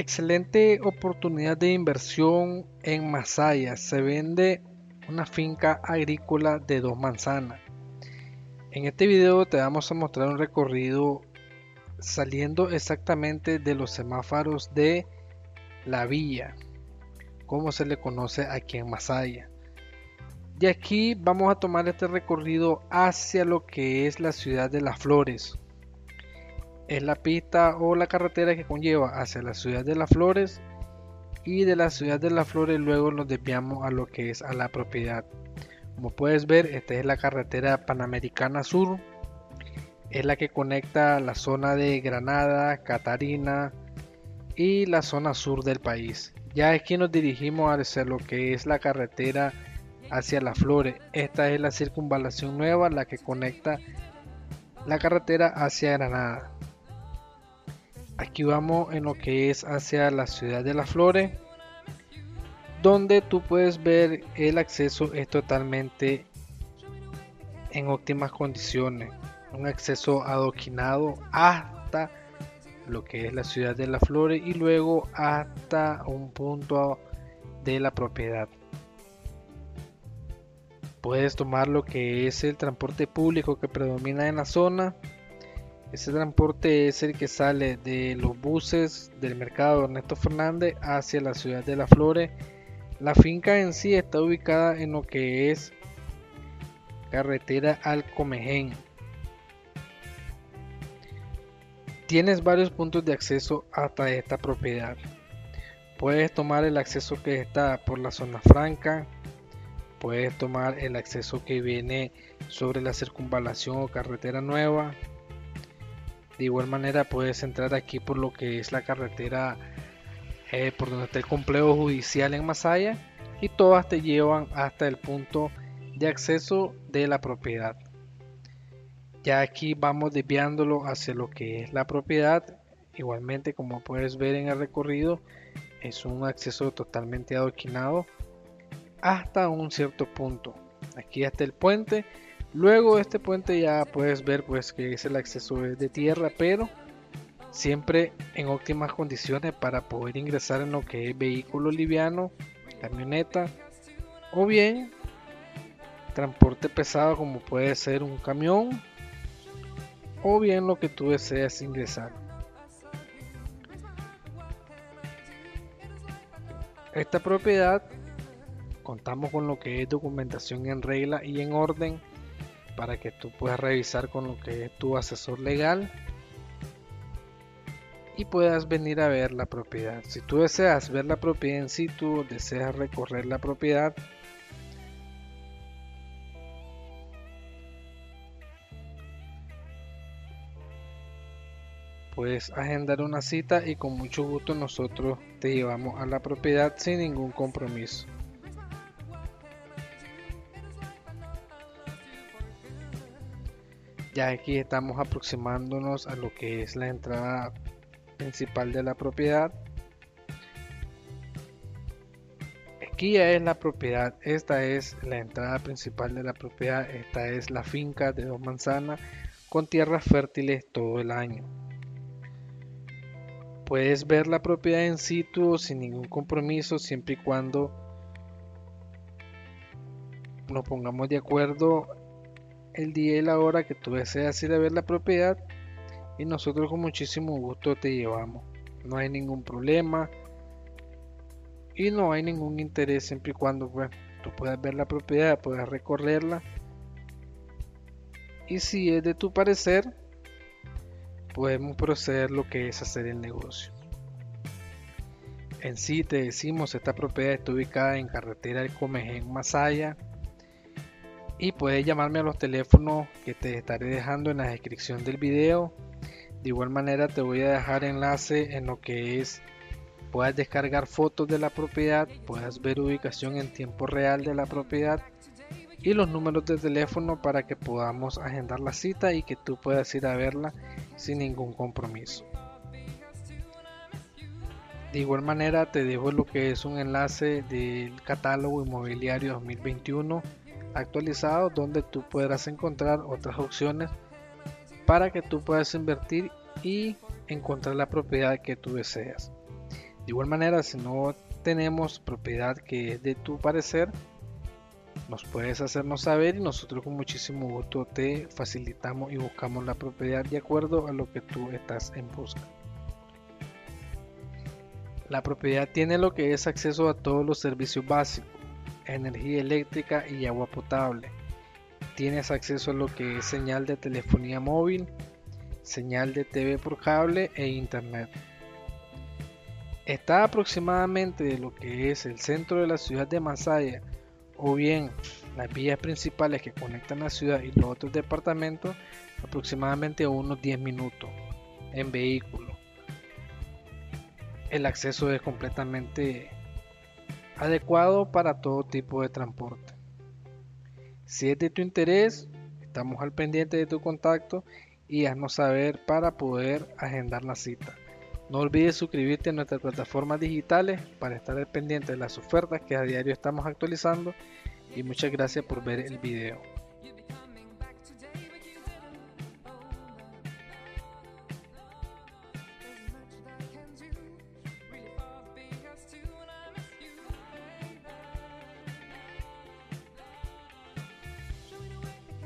Excelente oportunidad de inversión en Masaya. Se vende una finca agrícola de dos manzanas. En este video te vamos a mostrar un recorrido saliendo exactamente de los semáforos de la villa, como se le conoce aquí en Masaya. De aquí vamos a tomar este recorrido hacia lo que es la ciudad de las flores. Es la pista o la carretera que conlleva hacia la ciudad de las flores y de la ciudad de las flores luego nos desviamos a lo que es a la propiedad. Como puedes ver, esta es la carretera Panamericana Sur. Es la que conecta la zona de Granada, Catarina y la zona sur del país. Ya aquí nos dirigimos hacia lo que es la carretera hacia las flores. Esta es la circunvalación nueva, la que conecta la carretera hacia Granada. Aquí vamos en lo que es hacia la ciudad de las flores, donde tú puedes ver el acceso es totalmente en óptimas condiciones. Un acceso adoquinado hasta lo que es la ciudad de las flores y luego hasta un punto de la propiedad puedes tomar lo que es el transporte público que predomina en la zona. Ese transporte es el que sale de los buses del mercado Ernesto Fernández hacia la ciudad de Las Flores. La finca en sí está ubicada en lo que es carretera al Comején. Tienes varios puntos de acceso hasta esta propiedad. Puedes tomar el acceso que está por la zona franca, puedes tomar el acceso que viene sobre la circunvalación o carretera nueva. De igual manera puedes entrar aquí por lo que es la carretera eh, por donde está el complejo judicial en Masaya y todas te llevan hasta el punto de acceso de la propiedad. Ya aquí vamos desviándolo hacia lo que es la propiedad. Igualmente como puedes ver en el recorrido es un acceso totalmente adoquinado hasta un cierto punto. Aquí hasta el puente. Luego este puente ya puedes ver pues que es el acceso de tierra, pero siempre en óptimas condiciones para poder ingresar en lo que es vehículo liviano, camioneta o bien transporte pesado como puede ser un camión o bien lo que tú deseas ingresar. Esta propiedad contamos con lo que es documentación en regla y en orden para que tú puedas revisar con lo que es tu asesor legal y puedas venir a ver la propiedad. Si tú deseas ver la propiedad en situ, deseas recorrer la propiedad, puedes agendar una cita y con mucho gusto nosotros te llevamos a la propiedad sin ningún compromiso. Ya aquí estamos aproximándonos a lo que es la entrada principal de la propiedad. Aquí ya es la propiedad esta es la entrada principal de la propiedad esta es la finca de dos manzanas con tierras fértiles todo el año. Puedes ver la propiedad en situ sin ningún compromiso siempre y cuando nos pongamos de acuerdo el día y la hora que tú deseas ir a ver la propiedad y nosotros con muchísimo gusto te llevamos. No hay ningún problema y no hay ningún interés siempre y cuando pues, tú puedas ver la propiedad, puedas recorrerla y si es de tu parecer podemos proceder lo que es hacer el negocio. En sí te decimos esta propiedad está ubicada en carretera del Comején Masaya y puedes llamarme a los teléfonos que te estaré dejando en la descripción del video. De igual manera te voy a dejar enlace en lo que es puedas descargar fotos de la propiedad puedas ver ubicación en tiempo real de la propiedad y los números de teléfono para que podamos agendar la cita y que tú puedas ir a verla sin ningún compromiso. De igual manera te dejo lo que es un enlace del catálogo inmobiliario 2021 actualizado donde tú podrás encontrar otras opciones para que tú puedas invertir y encontrar la propiedad que tú deseas. igual manera, si no tenemos propiedad que es de tu parecer, nos puedes hacernos saber y nosotros con muchísimo gusto te facilitamos y buscamos la propiedad de acuerdo a lo que tú estás en busca. La propiedad tiene lo que es acceso a todos los servicios básicos, energía eléctrica y agua potable. Tienes acceso a lo que es señal de telefonía móvil, señal de TV por cable e internet. Está aproximadamente de lo que es el centro de la ciudad de Masaya o bien las vías principales que conectan la ciudad y los otros departamentos aproximadamente unos 10 minutos en vehículo. El acceso es completamente adecuado para todo tipo de transporte. Si es de tu interés, estamos al pendiente de tu contacto y haznos saber para poder agendar la cita. No olvides suscribirte a nuestras plataformas digitales para estar al pendiente de las ofertas que a diario estamos actualizando y muchas gracias por ver el video.